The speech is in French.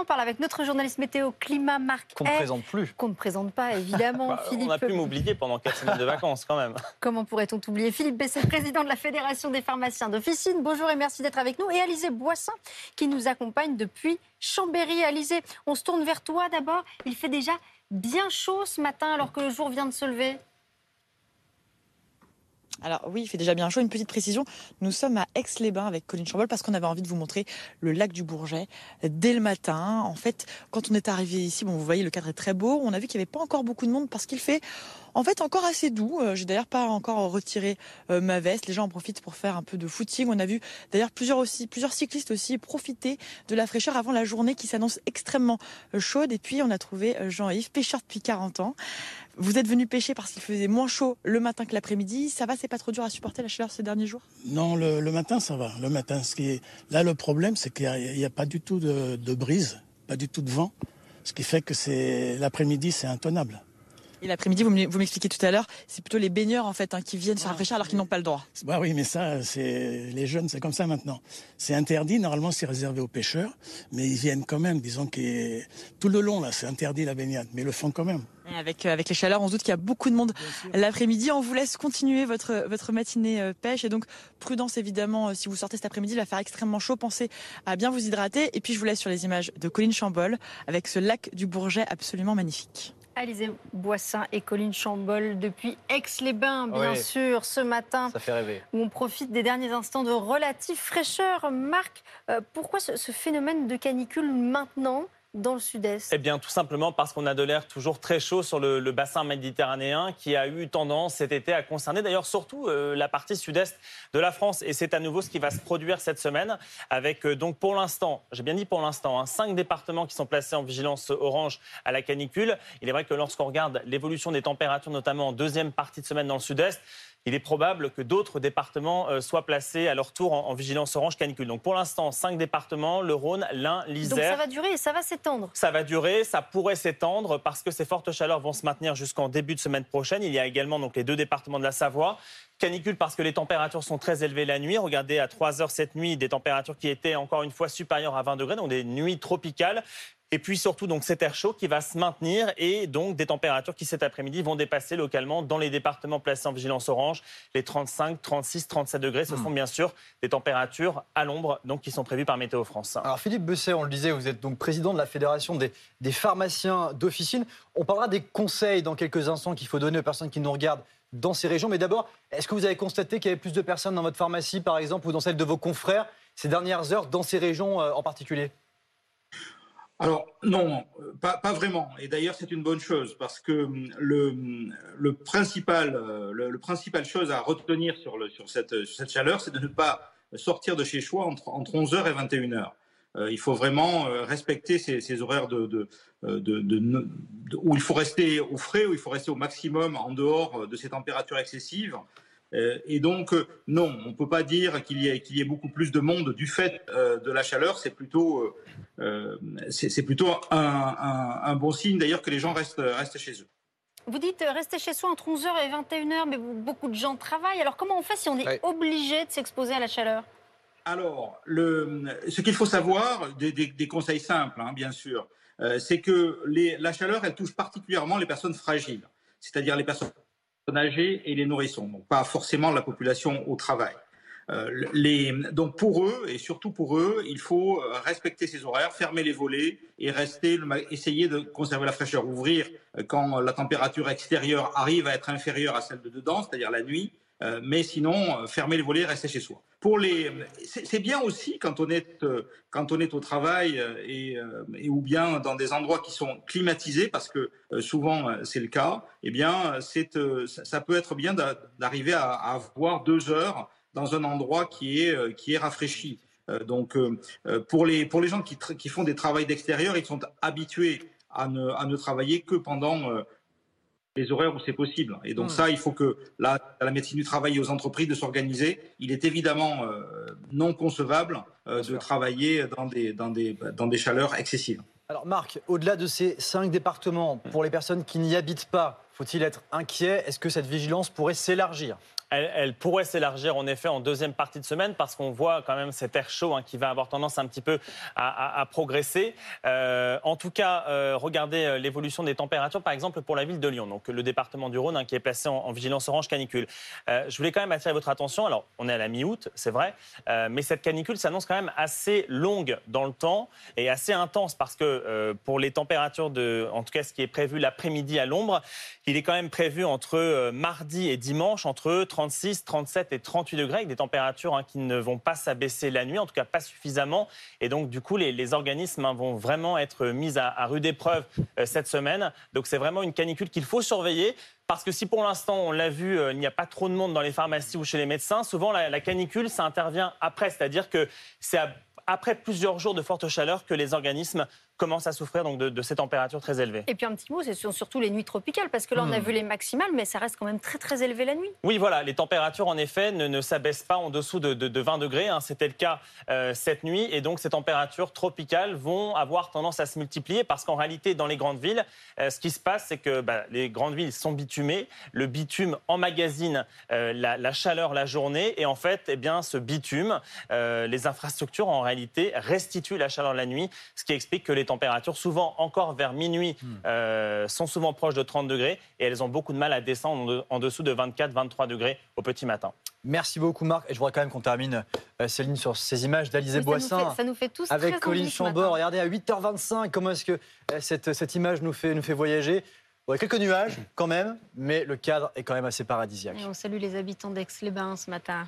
on en parle avec notre journaliste météo climat Marc Qu'on ne présente plus. Qu'on ne présente pas, évidemment. Bah, Philippe... On a pu m'oublier pendant 4 semaines de vacances, quand même. Comment pourrait-on t'oublier Philippe Besset, président de la Fédération des pharmaciens d'officine. Bonjour et merci d'être avec nous. Et Alizé Boissin, qui nous accompagne depuis Chambéry. Alizé, on se tourne vers toi d'abord. Il fait déjà bien chaud ce matin alors que le jour vient de se lever. Alors oui, il fait déjà bien chaud. Une petite précision, nous sommes à Aix-les-Bains avec Colline Chambol parce qu'on avait envie de vous montrer le lac du Bourget dès le matin. En fait, quand on est arrivé ici, bon, vous voyez, le cadre est très beau. On a vu qu'il n'y avait pas encore beaucoup de monde parce qu'il fait en fait encore assez doux. Euh, j'ai d'ailleurs pas encore retiré euh, ma veste. Les gens en profitent pour faire un peu de footing. On a vu d'ailleurs plusieurs aussi, plusieurs cyclistes aussi profiter de la fraîcheur avant la journée qui s'annonce extrêmement euh, chaude. Et puis on a trouvé Jean-Yves, pêcheur depuis 40 ans. Vous êtes venu pêcher parce qu'il faisait moins chaud le matin que l'après-midi. Ça va, c'est pas trop dur à supporter la chaleur ces derniers jours? Non, le, matin ça va. Le matin, ce qui est là le problème, c'est qu'il n'y a, pas du tout de, de brise, pas du tout de vent, ce qui fait que c'est l'après-midi, c'est intenable. Et l'après-midi, vous m'expliquez tout à l'heure, c'est plutôt les baigneurs en fait hein, qui viennent se rafraîchir alors qu'ils n'ont pas le droit. Bah oui, mais ça, c'est les jeunes, c'est comme ça maintenant. C'est interdit. Normalement, c'est réservé aux pêcheurs, mais ils viennent quand même. Disons que tout le long là, c'est interdit la baignade, mais ils le font quand même. avec, euh, avec les chaleurs, on se doute qu'il y a beaucoup de monde l'après-midi. On vous laisse continuer votre, votre matinée euh, pêche. Et donc, prudence évidemment, euh, si vous sortez cet après-midi, il va faire extrêmement chaud. Pensez à bien vous hydrater. Et puis, je vous laisse sur les images de Colline Chambol avec ce lac du Bourget absolument magnifique. Alizé Boissin et Colline Chambol depuis Aix-les-Bains, bien sûr, ce matin. Ça fait rêver. Où on profite des derniers instants de relative fraîcheur. Marc, euh, pourquoi ce phénomène de canicule maintenant? Dans le sud-est Eh bien, tout simplement parce qu'on a de l'air toujours très chaud sur le, bassin méditerranéen qui a eu tendance cet été à concerner d'ailleurs surtout euh, la partie sud-est de la France. Et c'est à nouveau ce qui va se produire cette semaine avec euh, donc pour l'instant, j'ai bien dit pour l'instant, hein, cinq départements qui sont placés en vigilance orange à la canicule. Il est vrai que lorsqu'on regarde l'évolution des températures, notamment en deuxième partie de semaine dans le sud-est, il est probable que d'autres départements euh, soient placés à leur tour en, vigilance orange canicule. Donc pour l'instant, cinq départements, le Rhône, l'Ain, l'Isère. Donc ça va durer et ça va s'étendre Ça va durer, ça pourrait s'étendre parce que ces fortes chaleurs vont se maintenir jusqu'en début de semaine prochaine. Il y a également donc les deux départements de la Savoie. Canicule parce que les températures sont très élevées la nuit. Regardez à 3 heures cette nuit, des températures qui étaient encore une fois supérieures à 20 degrés, donc des nuits tropicales. Et puis surtout donc cet air chaud qui va se maintenir et donc des températures qui cet après-midi vont dépasser localement dans les départements placés en vigilance orange les 35, 36, 37 degrés. Ce hmm. sont bien sûr des températures à l'ombre donc qui sont prévues par Météo France. Alors Philippe Besset, on le disait, vous êtes donc président de la fédération des, des pharmaciens d'officine. On parlera des conseils dans quelques instants qu'il faut donner aux personnes qui nous regardent dans ces régions. Mais d'abord, est-ce que vous avez constaté qu'il y avait plus de personnes dans votre pharmacie, par exemple, ou dans celle de vos confrères ces dernières heures dans ces régions euh, en particulier? Alors non, pas, vraiment. Et d'ailleurs, c'est une bonne chose parce que hum, le, hum, le principal, euh, le, principal chose à retenir sur, sur, cette, chaleur, c'est de ne pas sortir de chez soi entre, entre 11h et 21h. Euh, il faut vraiment euh, respecter ces, horaires de, de, de, où il faut rester au frais, où il faut rester au maximum en dehors de ces températures excessives. Euh, et donc, euh, non, on ne peut pas dire qu'il y, ait, qu'il y ait beaucoup plus de monde du fait euh, de la chaleur. C'est plutôt, c'est, plutôt un, bon signe d'ailleurs que les gens restent, restent chez eux. Vous dites rester chez soi entre 11h et 21h, mais beaucoup de gens travaillent. Alors comment on fait si on est obligé de s'exposer à la chaleur? Alors, le, ce qu'il faut savoir, des, conseils simples, hein, bien sûr, c'est que les, la chaleur, elle touche particulièrement les personnes fragiles, c'est-à-dire les personnes âgés et les nourrissons, donc pas forcément la population au travail. Euh, donc pour eux, et surtout pour eux, il faut euh, respecter ces horaires, fermer les volets et rester, essayer de conserver la fraîcheur, ouvrir euh, quand la température extérieure arrive à être inférieure à celle de dedans, c'est-à-dire la nuit, euh, mais sinon, euh, fermer les volets, rester chez soi. Pour les, c'est bien aussi quand on est euh, quand on est au travail et, ou bien dans des endroits qui sont climatisés, parce que souvent c'est le cas. Eh bien, c'est ça peut être bien d'arriver à, avoir deux heures dans un endroit qui est qui est rafraîchi. Donc, pour les pour les gens qui, qui font des travaux d'extérieur, ils sont habitués à ne, à ne travailler que pendant les horaires où c'est possible. Et donc hmm. ça, il faut que la, la médecine du travail et aux entreprises de s'organiser. Il est évidemment euh, non concevable euh, de travailler dans des, dans, des, dans des chaleurs excessives. Alors Marc, au-delà de ces cinq départements, pour les personnes qui n'y habitent pas, faut-il être inquiet? Est-ce que cette vigilance pourrait s'élargir? Elle, pourrait s'élargir en effet en deuxième partie de semaine parce qu'on voit quand même cet air chaud hein, qui va avoir tendance un petit peu à, progresser. Euh, en tout cas, euh, regardez euh, l'évolution des températures, par exemple pour la ville de Lyon, donc le département du Rhône hein, qui est placé en, vigilance orange canicule. je voulais quand même attirer votre attention. Alors, on est à la mi-août, c'est vrai, mais cette canicule s'annonce quand même assez longue dans le temps et assez intense parce que pour les températures de, en tout cas, ce qui est prévu l'après-midi à l'ombre, il est quand même prévu entre mardi et dimanche entre 36, 37 et 38 degrés, avec des températures hein, qui ne vont pas s'abaisser la nuit, en tout cas pas suffisamment. Et donc, du coup, les, organismes hein, vont vraiment être mis à, rude épreuve euh, cette semaine. Donc, c'est vraiment une canicule qu'il faut surveiller. Parce que si pour l'instant, on l'a vu, euh, il n'y a pas trop de monde dans les pharmacies ou chez les médecins, souvent la, la canicule, ça intervient après. C'est-à-dire que c'est après plusieurs jours de forte chaleur que les organismes commence à souffrir donc de, ces températures très élevées. Et puis un petit mot, c'est surtout les nuits tropicales, parce que là on a hmm. vu les maximales, mais ça reste quand même très très élevé la nuit. Oui, voilà, les températures en effet ne, s'abaissent pas en dessous de, 20 degrés. Hein. C'était le cas euh, cette nuit, et donc ces températures tropicales vont avoir tendance à se multiplier, parce qu'en réalité, dans les grandes villes, euh, ce qui se passe, c'est que bah, les grandes villes sont bitumées, le bitume emmagasine euh, la, chaleur la journée, et en fait, eh bien, ce bitume, les infrastructures en réalité restituent la chaleur la nuit, ce qui explique que les températures, souvent encore vers minuit, hmm. euh, sont souvent proches de 30 degrés et elles ont beaucoup de mal à descendre en dessous de 24-23 degrés au petit matin. Merci beaucoup Marc. Et je voudrais quand même qu'on termine, euh, Céline, sur ces images d'Alizé Boissin. Ça nous fait, tous Avec Colline Chambord. Regardez à 8h25, comment est-ce que euh, cette, cette, image nous fait, nous fait voyager? quelques nuages quand même, mais le cadre est quand même assez paradisiaque. Et on salue les habitants d'Aix-les-Bains ce matin.